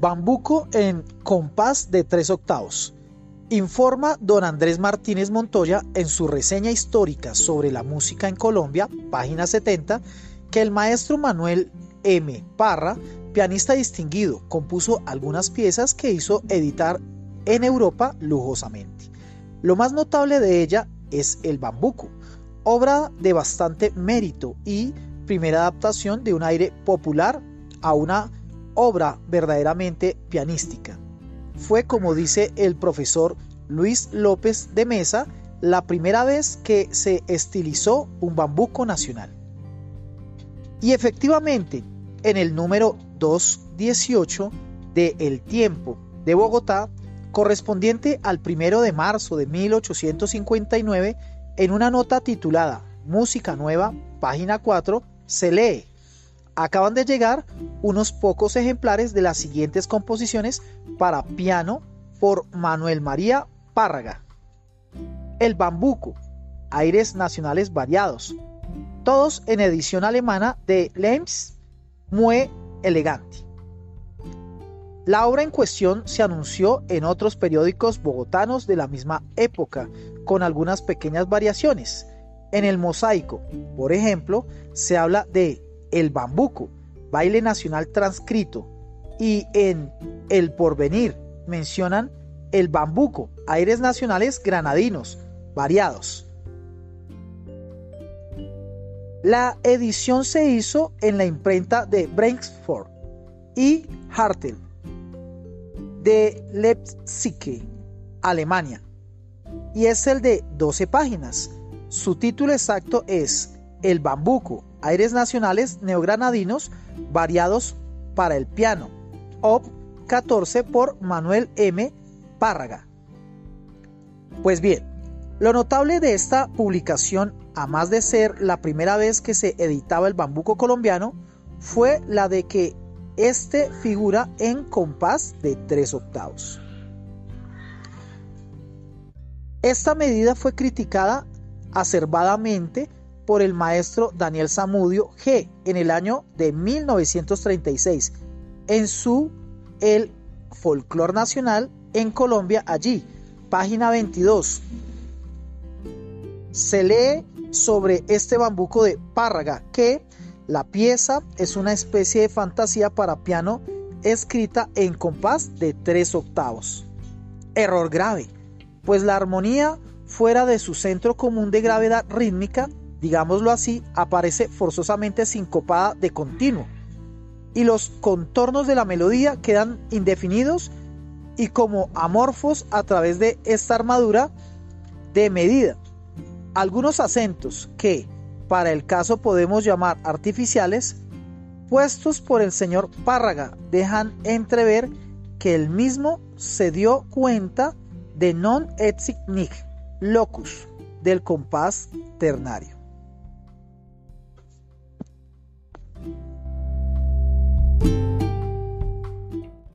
Bambuco en compás de tres octavos. Informa don Andrés Martínez Montoya en su reseña histórica sobre la música en Colombia, página 70, que el maestro Manuel M. Parra, pianista distinguido, compuso algunas piezas que hizo editar en Europa lujosamente. Lo más notable de ella es El Bambuco, obra de bastante mérito y primera adaptación de un aire popular a una obra verdaderamente pianística. Fue, como dice el profesor Luis López de Mesa, la primera vez que se estilizó un bambuco nacional. Y efectivamente, en el número 218 de El Tiempo de Bogotá, correspondiente al primero de marzo de 1859, en una nota titulada Música Nueva, página 4, se lee. Acaban de llegar unos pocos ejemplares de las siguientes composiciones para piano por Manuel María Párraga. El bambuco, aires nacionales variados, todos en edición alemana de Lems Mue Elegante. La obra en cuestión se anunció en otros periódicos bogotanos de la misma época, con algunas pequeñas variaciones. En el mosaico, por ejemplo, se habla de el bambuco, baile nacional transcrito, y en el porvenir mencionan el bambuco, aires nacionales granadinos, variados. La edición se hizo en la imprenta de Brentford y Hartel de Leipzig, Alemania, y es el de 12 páginas. Su título exacto es El bambuco, aires nacionales neogranadinos variados para el piano, op 14 por Manuel M. Párraga. Pues bien, lo notable de esta publicación, a más de ser la primera vez que se editaba el bambuco colombiano, fue la de que este figura en compás de tres octavos. Esta medida fue criticada acervadamente por el maestro Daniel Zamudio G en el año de 1936 en su El Folclor Nacional en Colombia allí, página 22, se lee sobre este bambuco de Párraga que la pieza es una especie de fantasía para piano escrita en compás de tres octavos. Error grave, pues la armonía fuera de su centro común de gravedad rítmica, digámoslo así, aparece forzosamente sincopada de continuo, y los contornos de la melodía quedan indefinidos y como amorfos a través de esta armadura de medida algunos acentos que, para el caso podemos llamar artificiales, puestos por el señor Párraga, dejan entrever que el mismo se dio cuenta de non exit locus del compás ternario.